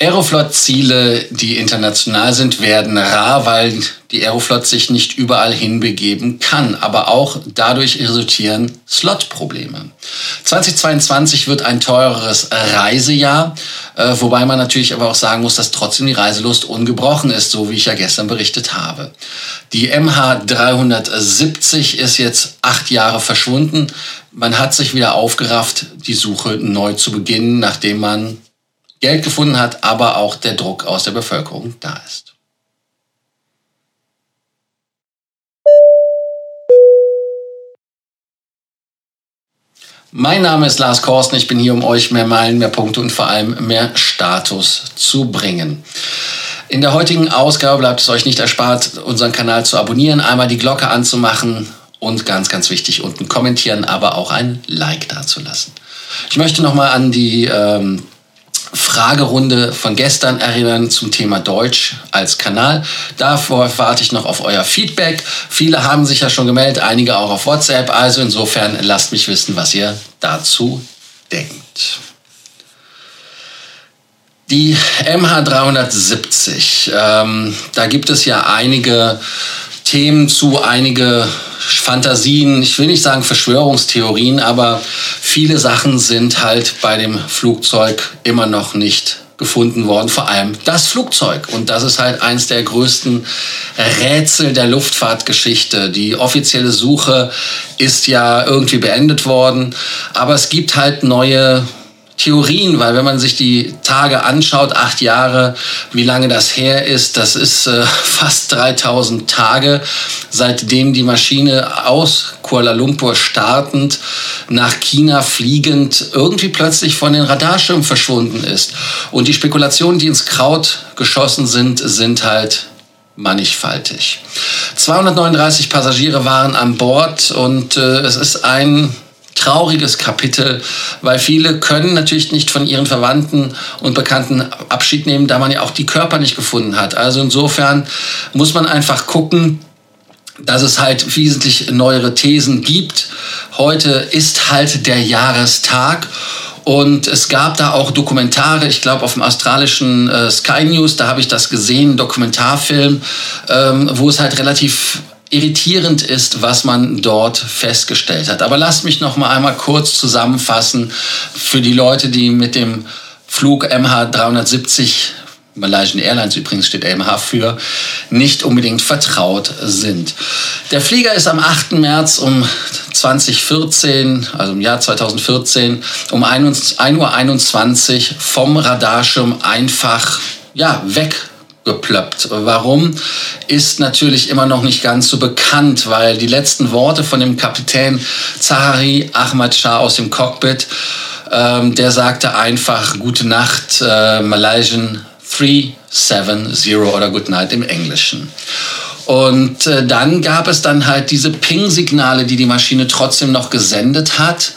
Aeroflot-Ziele, die international sind, werden rar, weil die Aeroflot sich nicht überall hinbegeben kann. Aber auch dadurch resultieren Slot-Probleme. 2022 wird ein teureres Reisejahr, äh, wobei man natürlich aber auch sagen muss, dass trotzdem die Reiselust ungebrochen ist, so wie ich ja gestern berichtet habe. Die MH370 ist jetzt acht Jahre verschwunden. Man hat sich wieder aufgerafft, die Suche neu zu beginnen, nachdem man Geld gefunden hat, aber auch der Druck aus der Bevölkerung da ist. Mein Name ist Lars Korsten. Ich bin hier, um euch mehr Meilen, mehr Punkte und vor allem mehr Status zu bringen. In der heutigen Ausgabe bleibt es euch nicht erspart, unseren Kanal zu abonnieren, einmal die Glocke anzumachen und ganz, ganz wichtig, unten kommentieren, aber auch ein Like dazulassen. Ich möchte nochmal an die ähm, Fragerunde von gestern erinnern zum Thema Deutsch als Kanal. Davor warte ich noch auf euer Feedback. Viele haben sich ja schon gemeldet, einige auch auf WhatsApp. Also insofern lasst mich wissen, was ihr dazu denkt. Die MH370, ähm, da gibt es ja einige Themen zu, einige Fantasien, ich will nicht sagen Verschwörungstheorien, aber viele Sachen sind halt bei dem Flugzeug immer noch nicht gefunden worden, vor allem das Flugzeug. Und das ist halt eins der größten Rätsel der Luftfahrtgeschichte. Die offizielle Suche ist ja irgendwie beendet worden, aber es gibt halt neue Theorien, weil wenn man sich die Tage anschaut, acht Jahre, wie lange das her ist, das ist äh, fast 3000 Tage, seitdem die Maschine aus Kuala Lumpur startend nach China fliegend irgendwie plötzlich von den Radarschirmen verschwunden ist. Und die Spekulationen, die ins Kraut geschossen sind, sind halt mannigfaltig. 239 Passagiere waren an Bord und äh, es ist ein trauriges Kapitel, weil viele können natürlich nicht von ihren Verwandten und Bekannten Abschied nehmen, da man ja auch die Körper nicht gefunden hat. Also insofern muss man einfach gucken, dass es halt wesentlich neuere Thesen gibt. Heute ist halt der Jahrestag und es gab da auch Dokumentare, ich glaube auf dem australischen äh, Sky News, da habe ich das gesehen, Dokumentarfilm, ähm, wo es halt relativ irritierend ist, was man dort festgestellt hat. Aber lasst mich noch mal einmal kurz zusammenfassen für die Leute, die mit dem Flug MH370 Malaysian Airlines übrigens steht MH für, nicht unbedingt vertraut sind. Der Flieger ist am 8. März um 2014, also im Jahr 2014, um 1.21 Uhr vom Radarschirm einfach ja, weg geplöppt. Warum ist natürlich immer noch nicht ganz so bekannt, weil die letzten Worte von dem Kapitän Zahari Ahmad Shah aus dem Cockpit, ähm, der sagte einfach Gute Nacht, äh, Malaysian 370 oder Good Night im Englischen. Und äh, dann gab es dann halt diese Ping-Signale, die die Maschine trotzdem noch gesendet hat,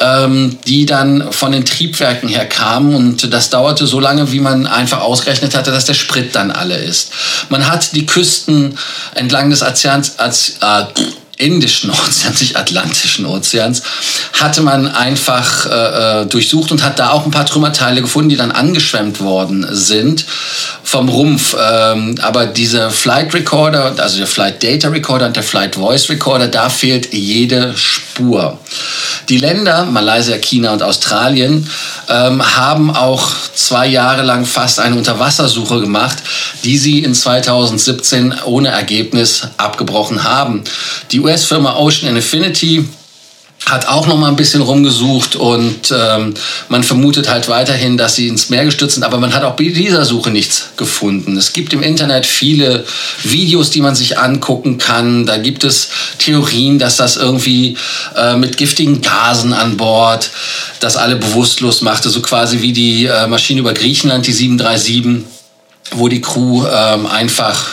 ähm, die dann von den Triebwerken her kamen. Und das dauerte so lange, wie man einfach ausgerechnet hatte, dass der Sprit dann alle ist. Man hat die Küsten entlang des Ozeans, äh, Indischen Ozeans, nicht Atlantischen Ozeans, hatte man einfach äh, äh, durchsucht und hat da auch ein paar Trümmerteile gefunden, die dann angeschwemmt worden sind vom Rumpf. Ähm, aber dieser Flight Recorder, also der Flight Data Recorder und der Flight Voice Recorder, da fehlt jede Spur. Die Länder, Malaysia, China und Australien, ähm, haben auch zwei Jahre lang fast eine Unterwassersuche gemacht, die sie in 2017 ohne Ergebnis abgebrochen haben. Die US-Firma Ocean Infinity hat auch noch mal ein bisschen rumgesucht und ähm, man vermutet halt weiterhin, dass sie ins Meer gestürzt sind, aber man hat auch bei dieser Suche nichts gefunden. Es gibt im Internet viele Videos, die man sich angucken kann. Da gibt es Theorien, dass das irgendwie äh, mit giftigen Gasen an Bord das alle bewusstlos machte, so quasi wie die äh, Maschine über Griechenland, die 737, wo die Crew ähm, einfach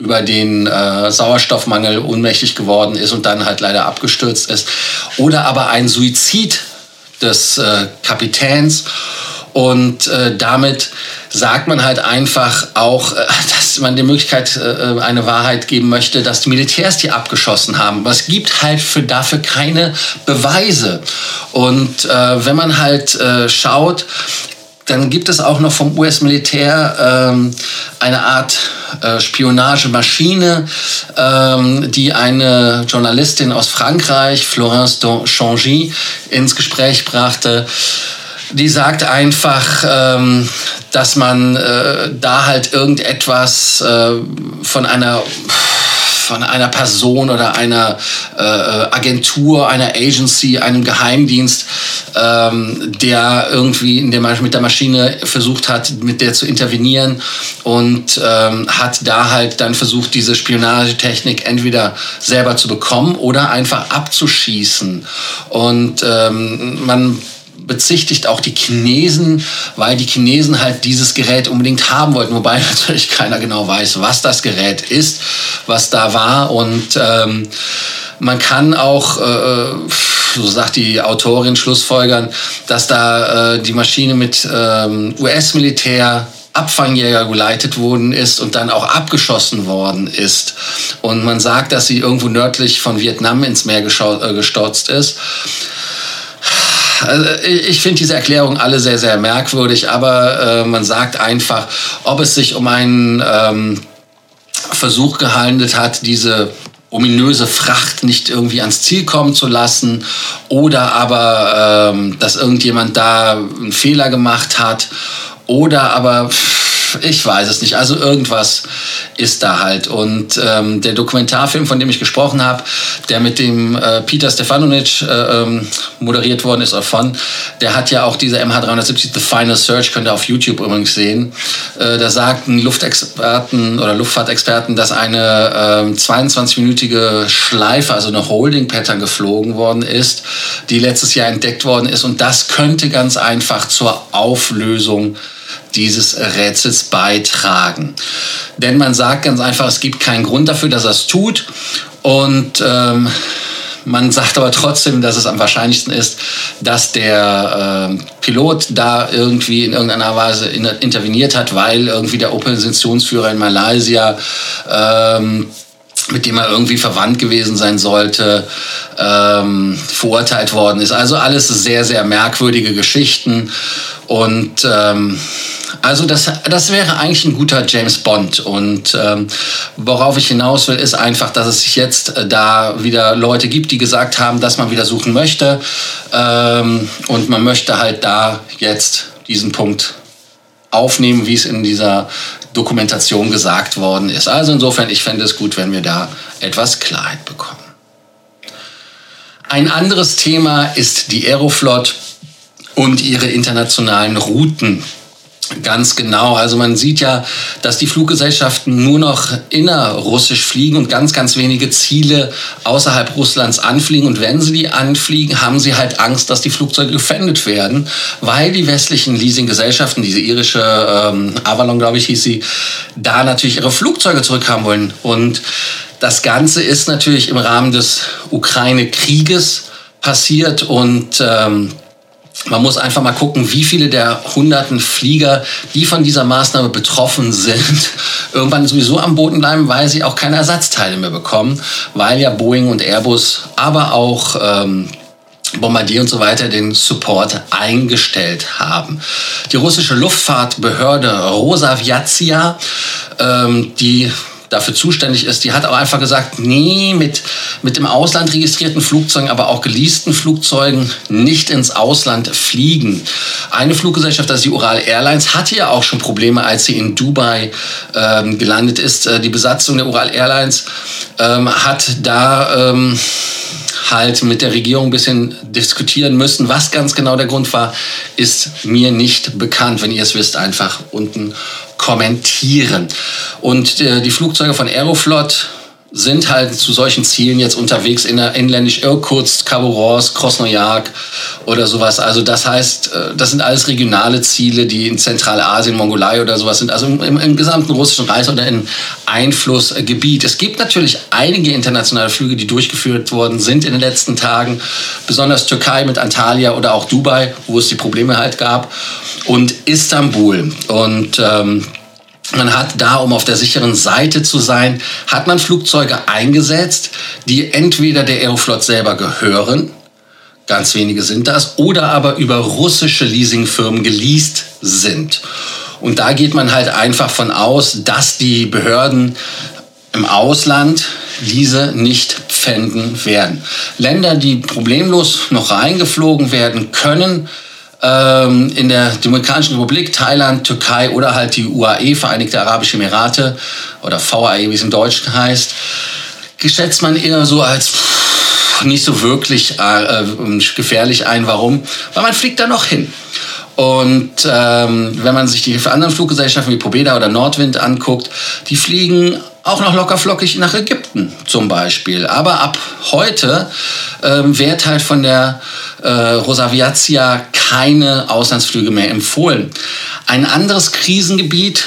über den äh, Sauerstoffmangel ohnmächtig geworden ist und dann halt leider abgestürzt ist. Oder aber ein Suizid des äh, Kapitäns. Und äh, damit sagt man halt einfach auch, äh, dass man die Möglichkeit äh, eine Wahrheit geben möchte, dass die Militärs die abgeschossen haben. Aber es gibt halt für, dafür keine Beweise. Und äh, wenn man halt äh, schaut, dann gibt es auch noch vom US-Militär ähm, eine Art äh, Spionagemaschine, ähm, die eine Journalistin aus Frankreich, Florence Changy, ins Gespräch brachte. Die sagt einfach, ähm, dass man äh, da halt irgendetwas äh, von einer von einer Person oder einer äh, Agentur, einer Agency, einem Geheimdienst, ähm, der irgendwie in der, mit der Maschine versucht hat, mit der zu intervenieren und ähm, hat da halt dann versucht, diese Spionagetechnik entweder selber zu bekommen oder einfach abzuschießen. Und ähm, man bezichtigt auch die Chinesen, weil die Chinesen halt dieses Gerät unbedingt haben wollten, wobei natürlich keiner genau weiß, was das Gerät ist, was da war und ähm, man kann auch, äh, so sagt die Autorin, Schlussfolgern, dass da äh, die Maschine mit ähm, US-Militär Abfangjäger geleitet worden ist und dann auch abgeschossen worden ist. Und man sagt, dass sie irgendwo nördlich von Vietnam ins Meer äh, gestürzt ist. Also ich finde diese Erklärung alle sehr, sehr merkwürdig, aber äh, man sagt einfach, ob es sich um einen ähm, Versuch gehandelt hat, diese ominöse Fracht nicht irgendwie ans Ziel kommen zu lassen oder aber, ähm, dass irgendjemand da einen Fehler gemacht hat oder aber ich weiß es nicht. Also irgendwas ist da halt. Und ähm, der Dokumentarfilm, von dem ich gesprochen habe, der mit dem äh, Peter Stefanovic äh, ähm, moderiert worden ist, von, der hat ja auch diese MH370 The Final Search, könnt ihr auf YouTube übrigens sehen. Äh, da sagten Luftexperten oder Luftfahrtexperten, dass eine äh, 22-minütige Schleife, also eine Holding-Pattern geflogen worden ist, die letztes Jahr entdeckt worden ist. Und das könnte ganz einfach zur Auflösung dieses Rätsels beitragen. Denn man sagt ganz einfach, es gibt keinen Grund dafür, dass er es tut. Und ähm, man sagt aber trotzdem, dass es am wahrscheinlichsten ist, dass der äh, Pilot da irgendwie in irgendeiner Weise in, interveniert hat, weil irgendwie der Oppositionsführer in Malaysia ähm, mit dem er irgendwie verwandt gewesen sein sollte, ähm, verurteilt worden ist. Also alles sehr, sehr merkwürdige Geschichten. Und ähm, also das, das wäre eigentlich ein guter James Bond. Und ähm, worauf ich hinaus will, ist einfach, dass es sich jetzt äh, da wieder Leute gibt, die gesagt haben, dass man wieder suchen möchte. Ähm, und man möchte halt da jetzt diesen Punkt aufnehmen, wie es in dieser Dokumentation gesagt worden ist. Also insofern, ich fände es gut, wenn wir da etwas Klarheit bekommen. Ein anderes Thema ist die Aeroflot und ihre internationalen Routen. Ganz genau. Also man sieht ja, dass die Fluggesellschaften nur noch innerrussisch fliegen und ganz, ganz wenige Ziele außerhalb Russlands anfliegen. Und wenn sie die anfliegen, haben sie halt Angst, dass die Flugzeuge gefändet werden, weil die westlichen Leasinggesellschaften, diese irische ähm, Avalon, glaube ich, hieß sie, da natürlich ihre Flugzeuge zurückhaben wollen. Und das Ganze ist natürlich im Rahmen des Ukraine-Krieges passiert und ähm, man muss einfach mal gucken, wie viele der hunderten Flieger, die von dieser Maßnahme betroffen sind, irgendwann sowieso am Boden bleiben, weil sie auch keine Ersatzteile mehr bekommen, weil ja Boeing und Airbus, aber auch ähm, Bombardier und so weiter den Support eingestellt haben. Die russische Luftfahrtbehörde Rosaviatsia, ähm, die dafür zuständig ist, die hat auch einfach gesagt, nee, mit, mit dem Ausland registrierten Flugzeugen, aber auch geleasten Flugzeugen nicht ins Ausland fliegen. Eine Fluggesellschaft, das ist die Ural Airlines, hatte ja auch schon Probleme, als sie in Dubai ähm, gelandet ist. Äh, die Besatzung der Ural Airlines ähm, hat da... Ähm, halt mit der Regierung ein bisschen diskutieren müssen. Was ganz genau der Grund war, ist mir nicht bekannt. Wenn ihr es wisst, einfach unten kommentieren. Und äh, die Flugzeuge von Aeroflot sind halt zu solchen Zielen jetzt unterwegs in der inländisch Irkutsk, Khabarovsk, Krasnojarsk oder sowas. Also das heißt, äh, das sind alles regionale Ziele, die in Zentralasien, Mongolei oder sowas sind, also im, im gesamten russischen Reich oder in Einflussgebiet. Es gibt natürlich einige internationale Flüge, die durchgeführt worden sind in den letzten Tagen, besonders Türkei mit Antalya oder auch Dubai, wo es die Probleme halt gab und Istanbul und ähm, man hat da, um auf der sicheren Seite zu sein, hat man Flugzeuge eingesetzt, die entweder der Aeroflot selber gehören, ganz wenige sind das, oder aber über russische Leasingfirmen geleast sind. Und da geht man halt einfach von aus, dass die Behörden im Ausland diese nicht pfänden werden. Länder, die problemlos noch reingeflogen werden können, ähm, in der Demokratischen Republik, Thailand, Türkei oder halt die UAE, Vereinigte Arabische Emirate oder VAE, wie es im Deutschen heißt, geschätzt man eher so als nicht so wirklich äh, gefährlich ein. Warum? Weil man fliegt da noch hin. Und ähm, wenn man sich die anderen Fluggesellschaften wie Pobeda oder Nordwind anguckt, die fliegen auch noch lockerflockig nach Ägypten zum Beispiel. Aber ab heute ähm, wird halt von der äh, Rosaviazia keine Auslandsflüge mehr empfohlen. Ein anderes Krisengebiet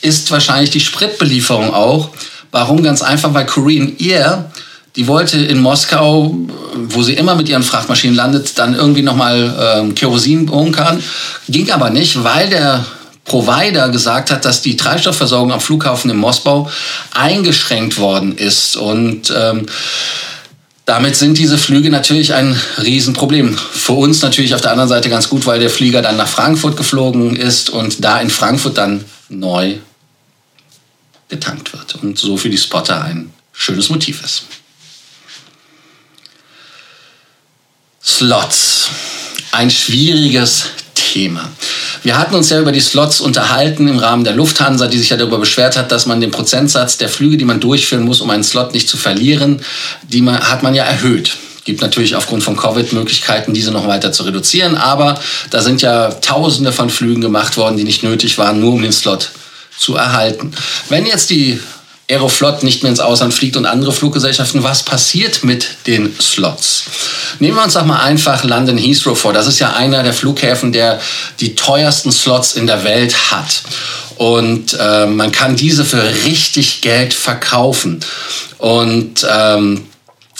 ist wahrscheinlich die Spritbelieferung auch. Warum? Ganz einfach, weil Korean Air die wollte in Moskau, wo sie immer mit ihren Frachtmaschinen landet, dann irgendwie nochmal ähm, Kerosin bunkern. Ging aber nicht, weil der Provider gesagt hat, dass die Treibstoffversorgung am Flughafen in Moskau eingeschränkt worden ist. Und ähm, damit sind diese Flüge natürlich ein Riesenproblem. Für uns natürlich auf der anderen Seite ganz gut, weil der Flieger dann nach Frankfurt geflogen ist und da in Frankfurt dann neu getankt wird. Und so für die Spotter ein schönes Motiv ist. Slots. Ein schwieriges Thema. Wir hatten uns ja über die Slots unterhalten im Rahmen der Lufthansa, die sich ja darüber beschwert hat, dass man den Prozentsatz der Flüge, die man durchführen muss, um einen Slot nicht zu verlieren, die man, hat man ja erhöht. Gibt natürlich aufgrund von Covid Möglichkeiten, diese noch weiter zu reduzieren, aber da sind ja Tausende von Flügen gemacht worden, die nicht nötig waren, nur um den Slot zu erhalten. Wenn jetzt die Aeroflot nicht mehr ins Ausland fliegt und andere Fluggesellschaften, was passiert mit den Slots? Nehmen wir uns doch mal einfach London Heathrow vor. Das ist ja einer der Flughäfen, der die teuersten Slots in der Welt hat. Und äh, man kann diese für richtig Geld verkaufen. Und ähm,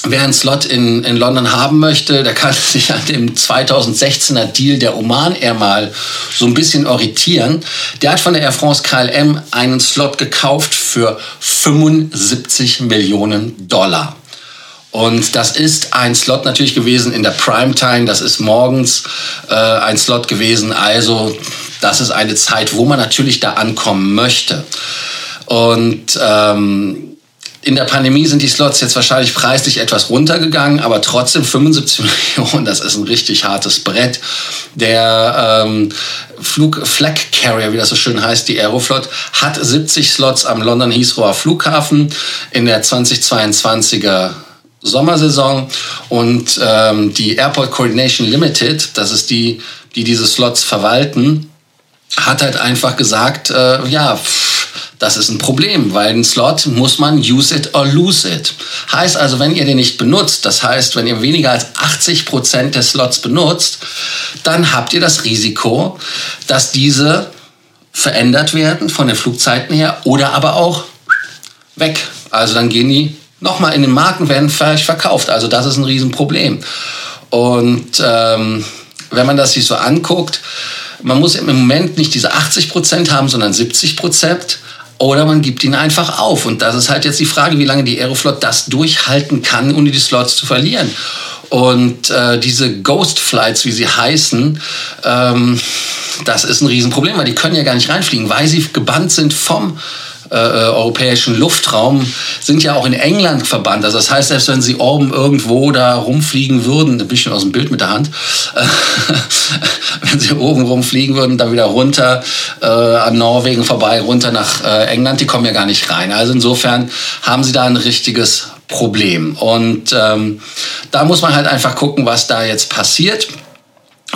Wer einen Slot in, in London haben möchte, der kann sich an dem 2016er Deal der Oman Air mal so ein bisschen orientieren. Der hat von der Air France KLM einen Slot gekauft für 75 Millionen Dollar. Und das ist ein Slot natürlich gewesen in der Primetime. Das ist morgens äh, ein Slot gewesen. Also das ist eine Zeit, wo man natürlich da ankommen möchte. Und ähm, in der Pandemie sind die Slots jetzt wahrscheinlich preislich etwas runtergegangen, aber trotzdem 75 Millionen, das ist ein richtig hartes Brett. Der ähm, Flug Flag Carrier, wie das so schön heißt, die Aeroflot, hat 70 Slots am London Heathrow Flughafen in der 2022er Sommersaison und ähm, die Airport Coordination Limited, das ist die, die diese Slots verwalten, hat halt einfach gesagt, äh, ja, das ist ein Problem, weil ein Slot muss man use it or lose it. Heißt also, wenn ihr den nicht benutzt, das heißt, wenn ihr weniger als 80 Prozent des Slots benutzt, dann habt ihr das Risiko, dass diese verändert werden von den Flugzeiten her oder aber auch weg. Also dann gehen die nochmal in den Markt und werden vielleicht verkauft. Also das ist ein Riesenproblem. Und ähm, wenn man das sich so anguckt, man muss im Moment nicht diese 80 Prozent haben, sondern 70 Prozent. Oder man gibt ihn einfach auf. Und das ist halt jetzt die Frage, wie lange die Aeroflot das durchhalten kann, ohne die Slots zu verlieren. Und äh, diese Ghost Flights, wie sie heißen, ähm, das ist ein Riesenproblem, weil die können ja gar nicht reinfliegen, weil sie gebannt sind vom äh, äh, europäischen Luftraum sind ja auch in England verbannt. Also das heißt, selbst wenn sie oben irgendwo da rumfliegen würden, ein bisschen aus dem Bild mit der Hand, äh, wenn sie oben rumfliegen würden, dann wieder runter äh, an Norwegen vorbei, runter nach äh, England, die kommen ja gar nicht rein. Also insofern haben sie da ein richtiges Problem. Und ähm, da muss man halt einfach gucken, was da jetzt passiert.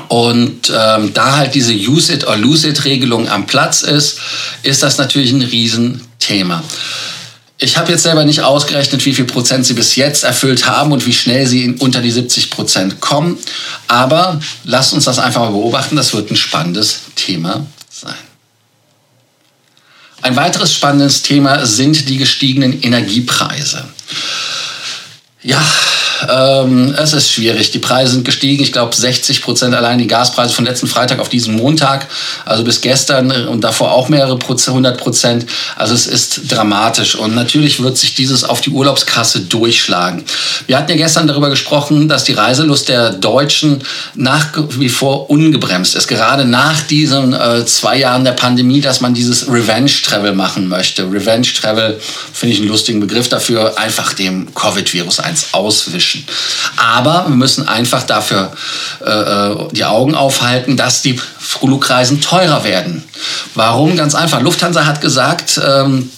Und ähm, da halt diese Use it or lose it Regelung am Platz ist, ist das natürlich ein Riesenthema. Ich habe jetzt selber nicht ausgerechnet, wie viel Prozent sie bis jetzt erfüllt haben und wie schnell sie unter die 70 Prozent kommen. Aber lasst uns das einfach mal beobachten. Das wird ein spannendes Thema sein. Ein weiteres spannendes Thema sind die gestiegenen Energiepreise. Ja, ähm, es ist schwierig. Die Preise sind gestiegen. Ich glaube 60 Prozent allein die Gaspreise von letzten Freitag auf diesen Montag, also bis gestern und davor auch mehrere Prozent, 100 Prozent. Also es ist dramatisch und natürlich wird sich dieses auf die Urlaubskasse durchschlagen. Wir hatten ja gestern darüber gesprochen, dass die Reiselust der Deutschen nach wie vor ungebremst ist. Gerade nach diesen äh, zwei Jahren der Pandemie, dass man dieses Revenge Travel machen möchte. Revenge Travel finde ich einen lustigen Begriff dafür, einfach dem Covid-Virus eins auswischen. Aber wir müssen einfach dafür äh, äh, die Augen aufhalten, dass die Flugreisen teurer werden. Warum? Ganz einfach. Lufthansa hat gesagt, ähm,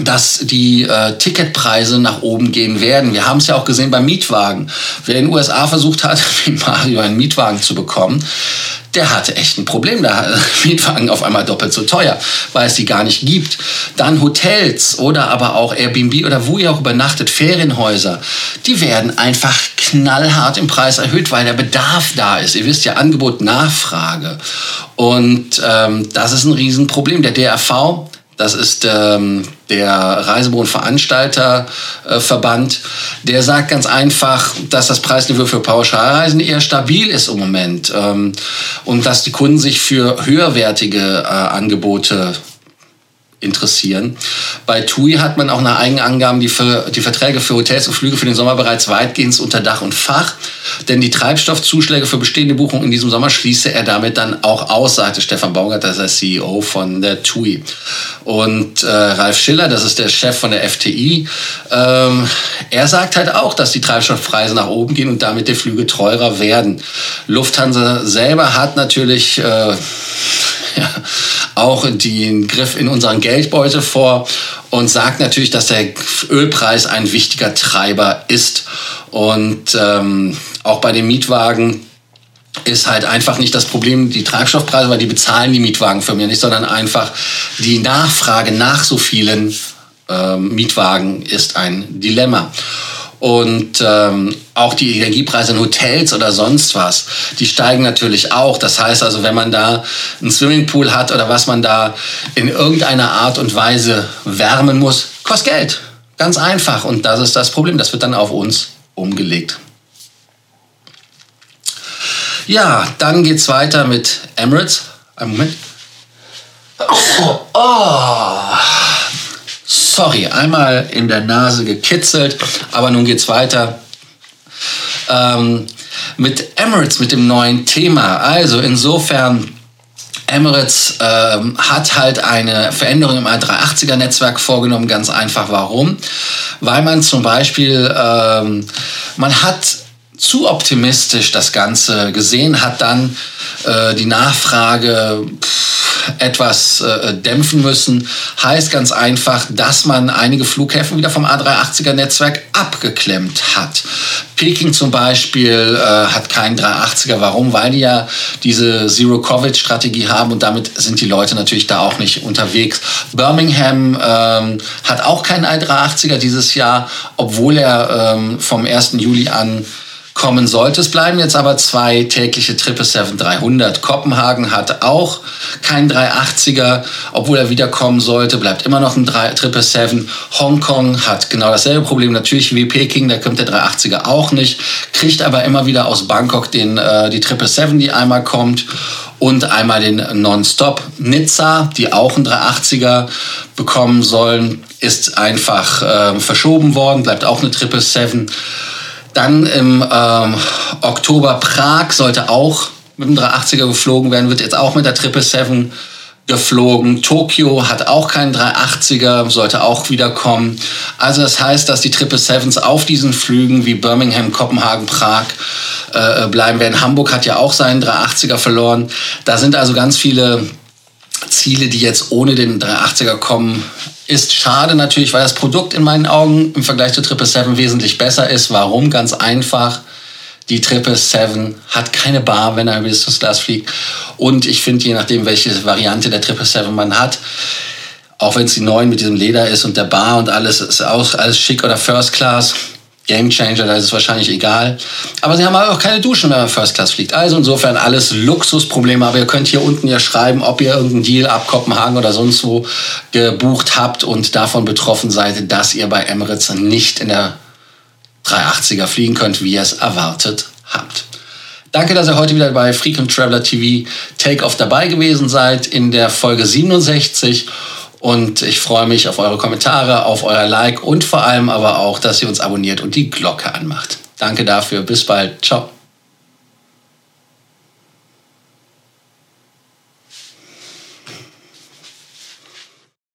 dass die äh, Ticketpreise nach oben gehen werden. Wir haben es ja auch gesehen beim Mietwagen. Wer in den USA versucht hat, wie Mario einen Mietwagen zu bekommen, der hatte echt ein Problem. Da Mietwagen auf einmal doppelt so teuer, weil es die gar nicht gibt. Dann Hotels oder aber auch Airbnb oder wo ihr auch übernachtet, Ferienhäuser, die werden einfach knallhart im Preis erhöht, weil der Bedarf da ist. Ihr wisst ja, Angebot, Nachfrage. Und ähm, das ist ein Riesenproblem. Der DRV das ist ähm, der Reisebüro-Veranstalterverband. Der sagt ganz einfach, dass das Preisniveau für Pauschalreisen eher stabil ist im Moment ähm, und dass die Kunden sich für höherwertige äh, Angebote interessieren. Bei TUI hat man auch nach eigenen Angaben die, für, die Verträge für Hotels und Flüge für den Sommer bereits weitgehend unter Dach und Fach. Denn die Treibstoffzuschläge für bestehende Buchungen in diesem Sommer schließe er damit dann auch aus, sagte Stefan Baumgart, das ist der CEO von der TUI. Und äh, Ralf Schiller, das ist der Chef von der FTI, ähm, er sagt halt auch, dass die Treibstoffpreise nach oben gehen und damit die Flüge teurer werden. Lufthansa selber hat natürlich äh, ja, auch den Griff in unseren Geldbeutel vor und sagt natürlich, dass der Ölpreis ein wichtiger Treiber ist. Und ähm, auch bei den Mietwagen ist halt einfach nicht das Problem die Treibstoffpreise, weil die bezahlen die Mietwagenfirmen ja nicht, sondern einfach die Nachfrage nach so vielen ähm, Mietwagen ist ein Dilemma. Und ähm, auch die Energiepreise in Hotels oder sonst was, die steigen natürlich auch. Das heißt also, wenn man da einen Swimmingpool hat oder was man da in irgendeiner Art und Weise wärmen muss, kostet Geld. Ganz einfach. Und das ist das Problem. Das wird dann auf uns umgelegt. Ja, dann geht's weiter mit Emirates. Einen Moment. Oh. oh sorry, einmal in der Nase gekitzelt, aber nun geht's weiter. Ähm, mit Emirates, mit dem neuen Thema. Also insofern, Emirates ähm, hat halt eine Veränderung im A380er-Netzwerk vorgenommen. Ganz einfach, warum? Weil man zum Beispiel, ähm, man hat zu optimistisch das Ganze gesehen, hat dann äh, die Nachfrage pff, etwas äh, dämpfen müssen. Heißt ganz einfach, dass man einige Flughäfen wieder vom A380er-Netzwerk abgeklemmt hat. Peking zum Beispiel äh, hat keinen 380er. Warum? Weil die ja diese Zero-Covid-Strategie haben und damit sind die Leute natürlich da auch nicht unterwegs. Birmingham ähm, hat auch keinen i380er dieses Jahr, obwohl er ähm, vom 1. Juli an kommen sollte. Es bleiben jetzt aber zwei tägliche 777-300. Kopenhagen hat auch keinen 380er, obwohl er wiederkommen sollte, bleibt immer noch ein 777. Hongkong hat genau dasselbe Problem, natürlich wie Peking, da kommt der 380er auch nicht, kriegt aber immer wieder aus Bangkok den, äh, die 777, die einmal kommt und einmal den Nonstop. Nizza, die auch einen 380er bekommen sollen, ist einfach äh, verschoben worden, bleibt auch eine 777. Dann im ähm, Oktober Prag sollte auch mit dem 380er geflogen werden, wird jetzt auch mit der 777 geflogen. Tokio hat auch keinen 380er, sollte auch wiederkommen. Also das heißt, dass die 777s auf diesen Flügen wie Birmingham, Kopenhagen, Prag äh, bleiben werden. Hamburg hat ja auch seinen 380er verloren. Da sind also ganz viele Ziele, die jetzt ohne den 380er kommen, ist schade natürlich, weil das Produkt in meinen Augen im Vergleich zu 777 wesentlich besser ist. Warum? Ganz einfach. Die 777 hat keine Bar, wenn er Business Class fliegt. Und ich finde, je nachdem, welche Variante der 777 man hat, auch wenn es die neuen mit diesem Leder ist und der Bar und alles, ist auch alles schick oder First Class, Game Changer, da ist es wahrscheinlich egal. Aber sie haben auch keine Duschen, wenn man First Class fliegt. Also insofern alles Luxusprobleme. Aber ihr könnt hier unten ja schreiben, ob ihr irgendeinen Deal ab Kopenhagen oder sonst wo gebucht habt und davon betroffen seid, dass ihr bei Emirates nicht in der 380er fliegen könnt, wie ihr es erwartet habt. Danke, dass ihr heute wieder bei Frequent Traveler TV Take-Off dabei gewesen seid in der Folge 67. Und ich freue mich auf eure Kommentare, auf euer Like und vor allem aber auch, dass ihr uns abonniert und die Glocke anmacht. Danke dafür. Bis bald. Ciao.